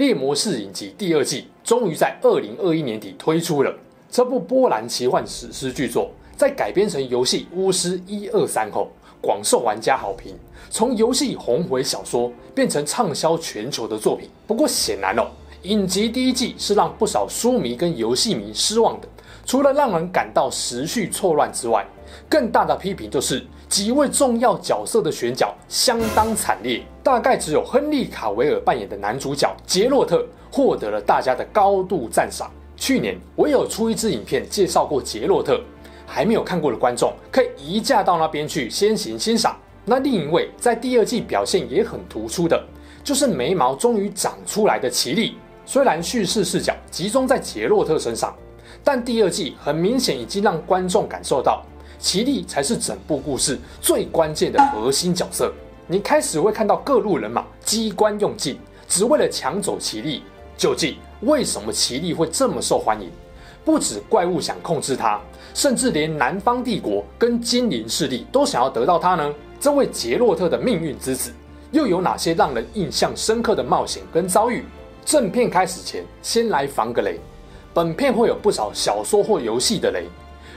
猎魔士》影集第二季终于在二零二一年底推出了。这部波兰奇幻史诗巨作，在改编成游戏《巫师一二三》后，广受玩家好评。从游戏红回小说，变成畅销全球的作品。不过显然哦，影集第一季是让不少书迷跟游戏迷失望的。除了让人感到时序错乱之外，更大的批评就是几位重要角色的选角相当惨烈，大概只有亨利·卡维尔扮演的男主角杰洛特获得了大家的高度赞赏。去年我有出一支影片介绍过杰洛特，还没有看过的观众可以移驾到那边去先行欣赏。那另一位在第二季表现也很突出的，就是眉毛终于长出来的奇力。虽然叙事视角集中在杰洛特身上，但第二季很明显已经让观众感受到。奇丽才是整部故事最关键的核心角色。你开始会看到各路人马机关用尽，只为了抢走奇丽。究竟为什么奇丽会这么受欢迎？不止怪物想控制它，甚至连南方帝国跟精灵势力都想要得到它呢？这位杰洛特的命运之子又有哪些让人印象深刻的冒险跟遭遇？正片开始前，先来防个雷。本片会有不少小说或游戏的雷。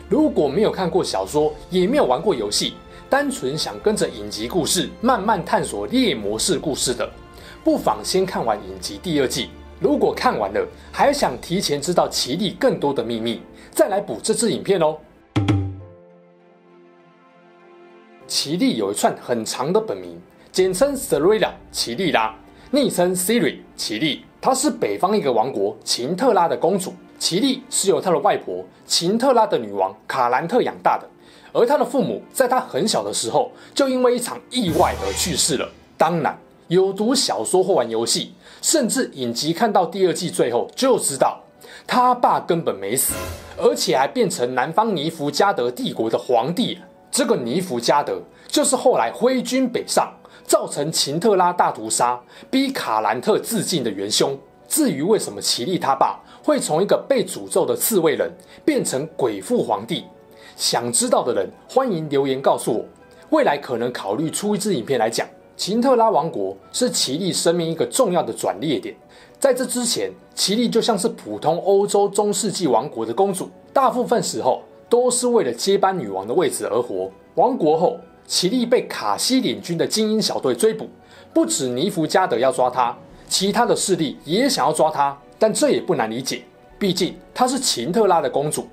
如果没有看过小说，也没有玩过游戏，单纯想跟着影集故事慢慢探索猎魔士故事的，不妨先看完影集第二季。如果看完了，还想提前知道奇力更多的秘密，再来补这支影片哦。奇力有一串很长的本名，简称 Cyrilla 奇丽拉，昵称 Siri 奇力，她是北方一个王国琴特拉的公主。奇丽是由他的外婆琴特拉的女王卡兰特养大的，而他的父母在他很小的时候就因为一场意外而去世了。当然，有读小说或玩游戏，甚至影集看到第二季最后就知道，他爸根本没死，而且还变成南方尼弗加德帝国的皇帝。这个尼弗加德就是后来挥军北上，造成琴特拉大屠杀，逼卡兰特自尽的元凶。至于为什么奇丽他爸会从一个被诅咒的刺猬人变成鬼父皇帝，想知道的人欢迎留言告诉我。未来可能考虑出一支影片来讲。琴特拉王国是奇丽生命一个重要的转捩点。在这之前，奇丽就像是普通欧洲中世纪王国的公主，大部分时候都是为了接班女王的位置而活。亡国后，奇丽被卡西领军的精英小队追捕，不止尼弗加德要抓她。其他的势力也想要抓她，但这也不难理解，毕竟她是琴特拉的公主。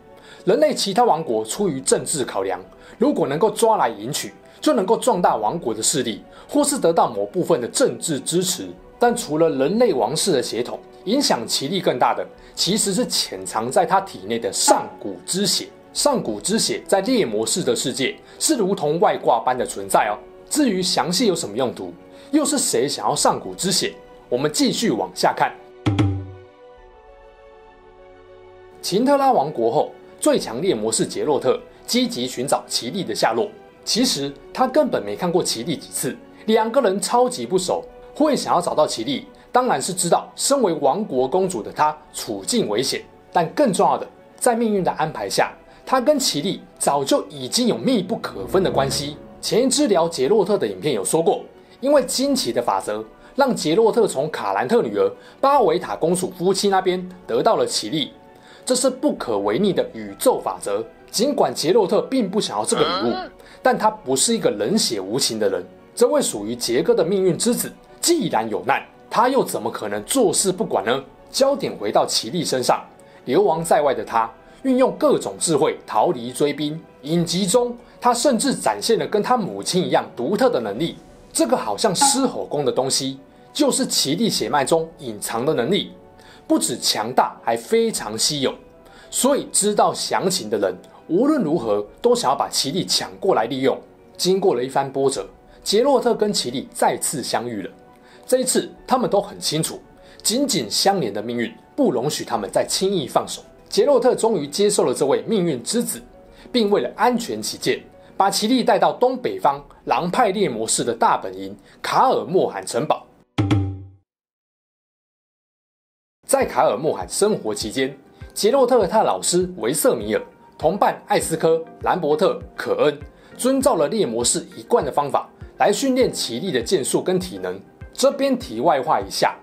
人类其他王国出于政治考量，如果能够抓来迎娶，就能够壮大王国的势力，或是得到某部分的政治支持。但除了人类王室的血统，影响其力更大的，其实是潜藏在她体内的上古之血。上古之血在猎魔士的世界是如同外挂般的存在哦。至于详细有什么用途，又是谁想要上古之血？我们继续往下看。琴特拉王国后，最强猎魔士杰洛特积极寻找奇丽的下落。其实他根本没看过奇丽几次，两个人超级不熟。会想要找到奇丽，当然是知道身为王国公主的她处境危险。但更重要的，在命运的安排下，他跟奇丽早就已经有密不可分的关系。前一支聊杰洛特的影片有说过，因为惊奇的法则。让杰洛特从卡兰特女儿巴维塔公主夫妻那边得到了奇丽，这是不可违逆的宇宙法则。尽管杰洛特并不想要这个礼物，但他不是一个冷血无情的人。这位属于杰哥的命运之子，既然有难，他又怎么可能坐视不管呢？焦点回到奇丽身上，流亡在外的他，运用各种智慧逃离追兵。影集中，他甚至展现了跟他母亲一样独特的能力。这个好像狮吼功的东西。就是奇丽血脉中隐藏的能力，不止强大，还非常稀有。所以知道详情的人，无论如何都想要把奇力抢过来利用。经过了一番波折，杰洛特跟奇力再次相遇了。这一次，他们都很清楚，紧紧相连的命运不容许他们再轻易放手。杰洛特终于接受了这位命运之子，并为了安全起见，把奇力带到东北方狼派猎魔士的大本营卡尔莫罕城堡。在卡尔莫罕生活期间，杰洛特和他的老师维瑟米尔、同伴艾斯科、兰伯特、可恩，遵照了猎魔士一贯的方法来训练奇力的剑术跟体能。这边题外话一下，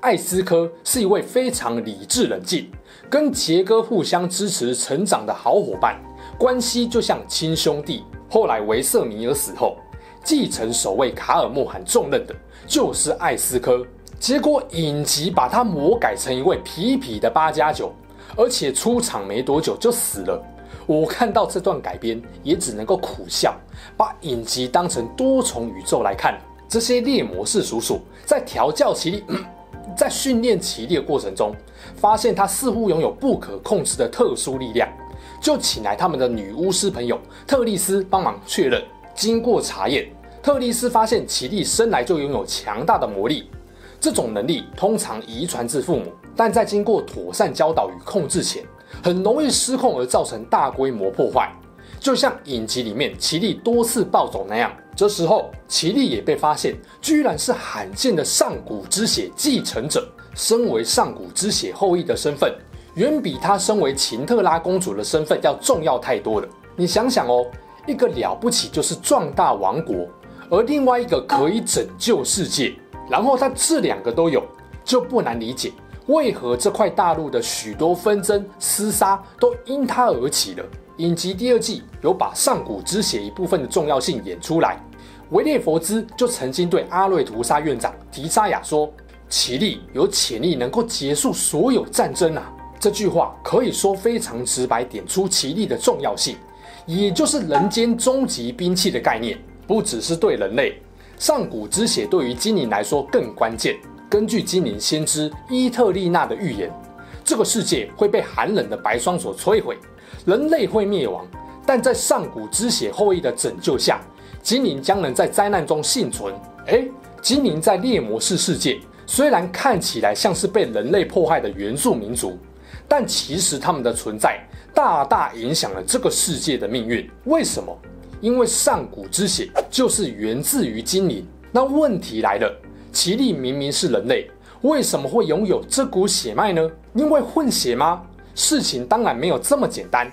艾斯科是一位非常理智冷静。跟杰哥互相支持成长的好伙伴，关系就像亲兄弟。后来维瑟米尔死后，继承守卫卡尔莫罕重任的就是艾斯科。结果影集把他魔改成一位痞痞的八加九，而且出场没多久就死了。我看到这段改编，也只能够苦笑，把影集当成多重宇宙来看。这些猎魔士叔叔在调教奇力。嗯 在训练奇力的过程中，发现他似乎拥有不可控制的特殊力量，就请来他们的女巫师朋友特丽斯帮忙确认。经过查验，特丽斯发现奇力生来就拥有强大的魔力，这种能力通常遗传自父母，但在经过妥善教导与控制前，很容易失控而造成大规模破坏。就像影集里面奇力多次暴走那样，这时候奇力也被发现，居然是罕见的上古之血继承者。身为上古之血后裔的身份，远比他身为琴特拉公主的身份要重要太多了。你想想哦，一个了不起就是壮大王国，而另外一个可以拯救世界，然后他这两个都有，就不难理解为何这块大陆的许多纷争厮杀都因他而起了。影集第二季有把上古之血一部分的重要性演出来，维列佛兹就曾经对阿瑞图莎院长提沙亚说：“奇力有潜力能够结束所有战争啊！”这句话可以说非常直白，点出奇力的重要性，也就是人间终极兵器的概念。不只是对人类，上古之血对于精灵来说更关键。根据精灵先知伊特丽娜的预言，这个世界会被寒冷的白霜所摧毁。人类会灭亡，但在上古之血后裔的拯救下，精灵将能在灾难中幸存。诶，精灵在猎魔士世界虽然看起来像是被人类迫害的原住民族，但其实他们的存在大大影响了这个世界的命运。为什么？因为上古之血就是源自于精灵。那问题来了，奇力明明是人类，为什么会拥有这股血脉呢？因为混血吗？事情当然没有这么简单。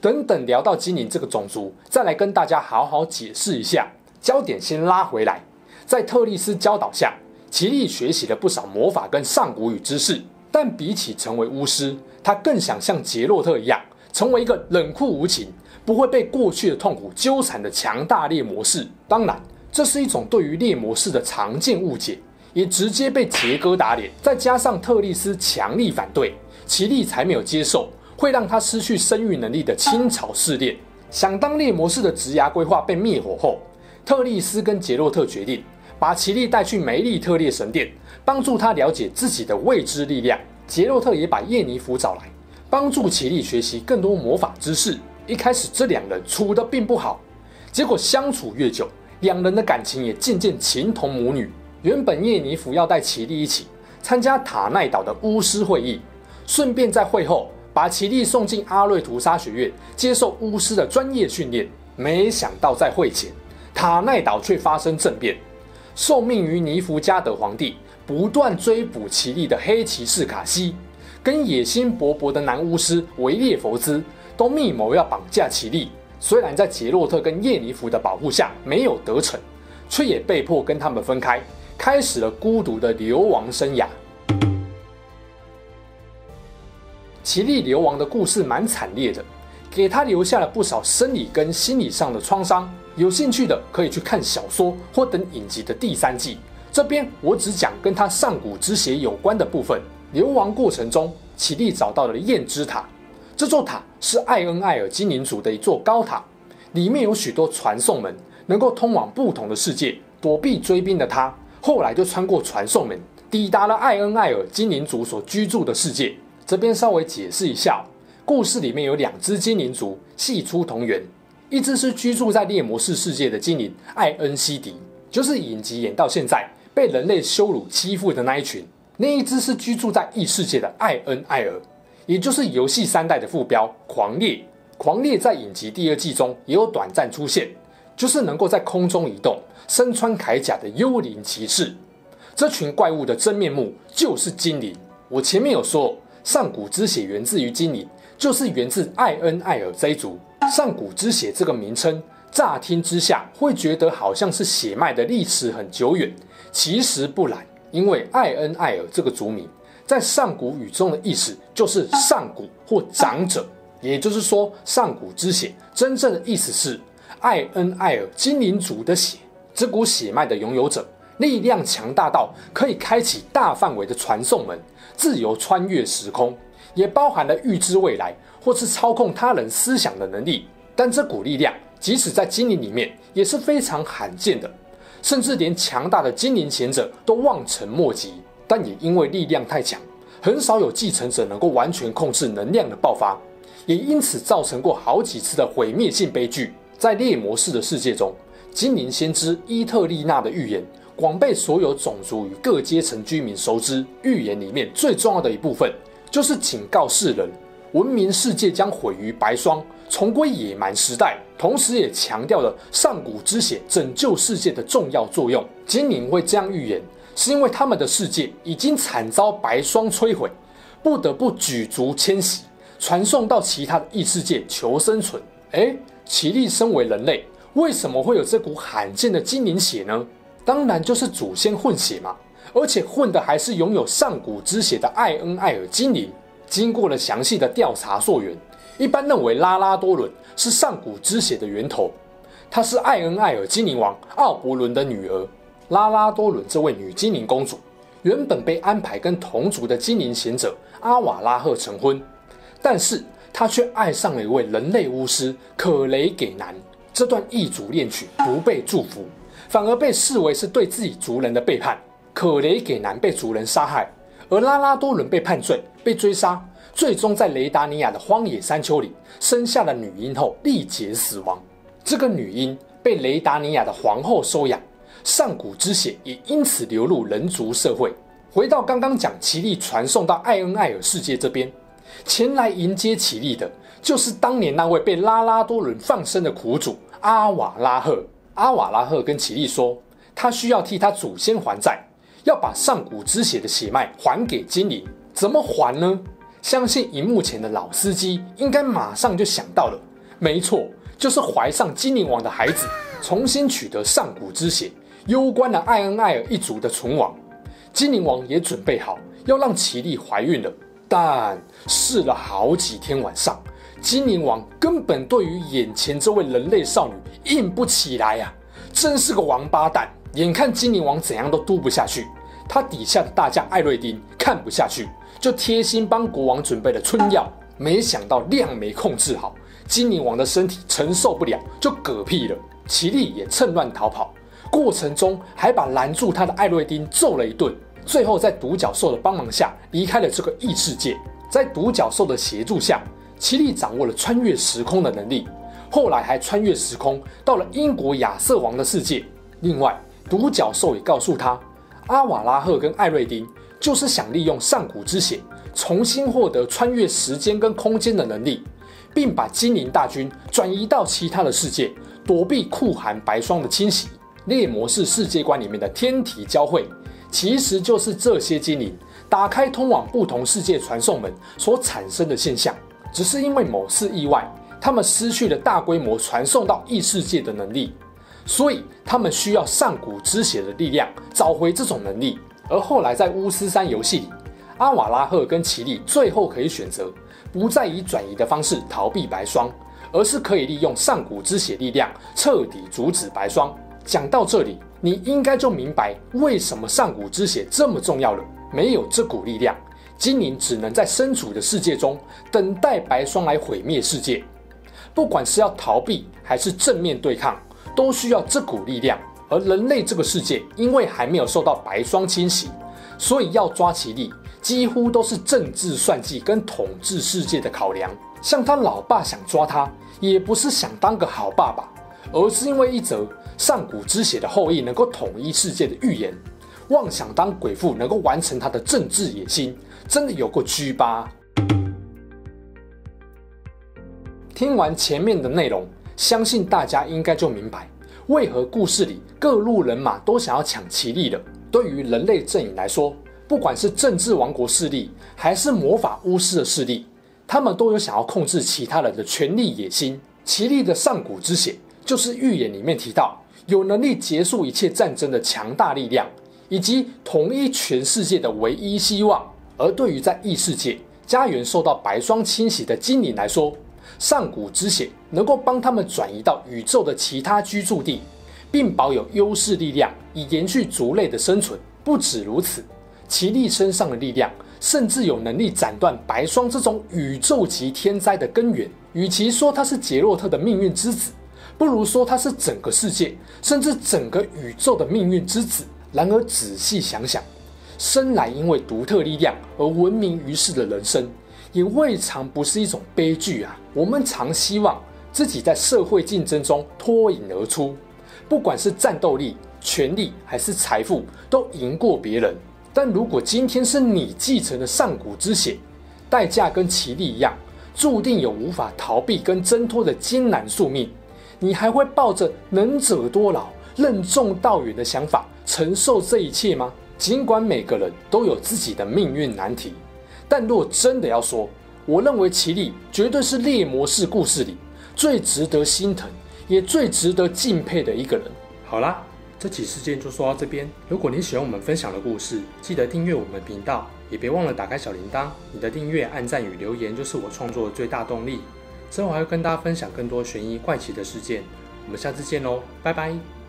等等，聊到精灵这个种族，再来跟大家好好解释一下。焦点先拉回来，在特丽丝教导下，奇力学习了不少魔法跟上古语知识。但比起成为巫师，他更想像杰洛特一样，成为一个冷酷无情、不会被过去的痛苦纠缠的强大猎魔士。当然，这是一种对于猎魔士的常见误解，也直接被杰哥打脸。再加上特丽斯强力反对。奇力才没有接受会让他失去生育能力的清朝试炼。想当猎魔士的职涯规划被灭火后，特丽斯跟杰洛特决定把奇力带去梅利特列神殿，帮助他了解自己的未知力量。杰洛特也把叶尼弗找来，帮助奇力学习更多魔法知识。一开始这两人处得并不好，结果相处越久，两人的感情也渐渐情同母女。原本叶尼弗要带奇力一起参加塔奈岛的巫师会议。顺便在会后把奇力送进阿瑞图沙学院接受巫师的专业训练，没想到在会前，塔奈岛却发生政变。受命于尼弗加德皇帝不断追捕奇力的黑骑士卡西，跟野心勃勃的男巫师维列佛兹都密谋要绑架奇力。虽然在杰洛特跟叶尼弗的保护下没有得逞，却也被迫跟他们分开，开始了孤独的流亡生涯。奇力流亡的故事蛮惨烈的，给他留下了不少生理跟心理上的创伤。有兴趣的可以去看小说或等影集的第三季。这边我只讲跟他上古之血有关的部分。流亡过程中，奇力找到了焰之塔，这座塔是艾恩艾尔精灵族的一座高塔，里面有许多传送门，能够通往不同的世界。躲避追兵的他，后来就穿过传送门，抵达了艾恩艾尔精灵族所居住的世界。这边稍微解释一下，故事里面有两只精灵族系出同源，一只是居住在猎魔士世界的精灵艾恩西迪，就是影集演到现在被人类羞辱欺负的那一群；那一只是居住在异世界的艾恩艾尔，也就是游戏三代的副标狂猎。狂猎在影集第二季中也有短暂出现，就是能够在空中移动、身穿铠甲的幽灵骑士。这群怪物的真面目就是精灵。我前面有说，上古之血源自于精灵，就是源自艾恩艾尔这一族。上古之血这个名称，乍听之下会觉得好像是血脉的历史很久远，其实不然。因为艾恩艾尔这个族名，在上古语中的意思就是上古或长者，也就是说，上古之血真正的意思是艾恩艾尔精灵族的血。这股血脉的拥有者，力量强大到可以开启大范围的传送门，自由穿越时空，也包含了预知未来或是操控他人思想的能力。但这股力量，即使在精灵里面也是非常罕见的。甚至连强大的精灵贤者都望尘莫及，但也因为力量太强，很少有继承者能够完全控制能量的爆发，也因此造成过好几次的毁灭性悲剧。在猎魔士的世界中，精灵先知伊特丽娜的预言广被所有种族与各阶层居民熟知。预言里面最重要的一部分，就是警告世人，文明世界将毁于白霜。重归野蛮时代，同时也强调了上古之血拯救世界的重要作用。精灵会这样预言，是因为他们的世界已经惨遭白霜摧毁，不得不举族迁徙，传送到其他的异世界求生存。诶，奇力身为人类，为什么会有这股罕见的精灵血呢？当然就是祖先混血嘛，而且混的还是拥有上古之血的艾恩艾尔精灵。经过了详细的调查溯源。一般认为拉拉多伦是上古之血的源头，她是艾恩艾尔精灵王奥伯伦的女儿。拉拉多伦这位女精灵公主，原本被安排跟同族的精灵贤者阿瓦拉赫成婚，但是她却爱上了一位人类巫师可雷给南。这段异族恋曲不被祝福，反而被视为是对自己族人的背叛。可雷给南被族人杀害，而拉拉多伦被判罪，被追杀。最终在雷达尼亚的荒野山丘里生下了女婴后，力竭死亡。这个女婴被雷达尼亚的皇后收养，上古之血也因此流入人族社会。回到刚刚讲奇力传送到艾恩艾尔世界这边，前来迎接奇力的，就是当年那位被拉拉多伦放生的苦主阿瓦拉赫。阿瓦拉赫跟奇力说，他需要替他祖先还债，要把上古之血的血脉还给精灵。怎么还呢？相信荧幕前的老司机应该马上就想到了，没错，就是怀上精灵王的孩子，重新取得上古之血，攸关了艾恩艾尔一族的存亡。精灵王也准备好要让奇力怀孕了，但试了好几天晚上，精灵王根本对于眼前这位人类少女硬不起来呀、真是个王八蛋！眼看精灵王怎样都嘟不下去，他底下的大将艾瑞丁看不下去。就贴心帮国王准备了春药，没想到量没控制好，精灵王的身体承受不了，就嗝屁了。奇力也趁乱逃跑，过程中还把拦住他的艾瑞丁揍了一顿。最后在独角兽的帮忙下离开了这个异世界。在独角兽的协助下，奇力掌握了穿越时空的能力，后来还穿越时空到了英国亚瑟王的世界。另外，独角兽也告诉他，阿瓦拉赫跟艾瑞丁。就是想利用上古之血，重新获得穿越时间跟空间的能力，并把精灵大军转移到其他的世界，躲避酷寒白霜的侵袭。猎魔士世界观里面的天体交汇，其实就是这些精灵打开通往不同世界传送门所产生的现象。只是因为某次意外，他们失去了大规模传送到异世界的能力，所以他们需要上古之血的力量，找回这种能力。而后来在巫师三游戏里，阿瓦拉赫跟奇力最后可以选择不再以转移的方式逃避白霜，而是可以利用上古之血力量彻底阻止白霜。讲到这里，你应该就明白为什么上古之血这么重要了。没有这股力量，精灵只能在身处的世界中等待白霜来毁灭世界。不管是要逃避还是正面对抗，都需要这股力量。而人类这个世界，因为还没有受到白霜侵袭，所以要抓其力，几乎都是政治算计跟统治世界的考量。像他老爸想抓他，也不是想当个好爸爸，而是因为一则上古之血的后裔能够统一世界的预言。妄想当鬼父能够完成他的政治野心，真的有过居吧。听完前面的内容，相信大家应该就明白，为何故事里各路人马都想要抢奇力了。对于人类阵营来说，不管是政治王国势力，还是魔法巫师的势力，他们都有想要控制其他人的权力野心。奇力的上古之血，就是预言里面提到有能力结束一切战争的强大力量，以及统一全世界的唯一希望。而对于在异世界家园受到白霜侵袭的精灵来说，上古之血能够帮他们转移到宇宙的其他居住地，并保有优势力量，以延续族类的生存。不止如此。奇力身上的力量，甚至有能力斩断白霜这种宇宙级天灾的根源。与其说他是杰洛特的命运之子，不如说他是整个世界，甚至整个宇宙的命运之子。然而仔细想想，生来因为独特力量而闻名于世的人生，也未尝不是一种悲剧啊！我们常希望自己在社会竞争中脱颖而出，不管是战斗力、权力还是财富，都赢过别人。但如果今天是你继承了上古之血，代价跟奇力一样，注定有无法逃避跟挣脱的艰难宿命，你还会抱着能者多劳、任重道远的想法承受这一切吗？尽管每个人都有自己的命运难题，但若真的要说，我认为奇力绝对是猎魔士故事里最值得心疼，也最值得敬佩的一个人。好啦。这起事件就说到这边。如果你喜欢我们分享的故事，记得订阅我们频道，也别忘了打开小铃铛。你的订阅、按赞与留言就是我创作的最大动力。之后还会跟大家分享更多悬疑怪奇的事件。我们下次见喽，拜拜。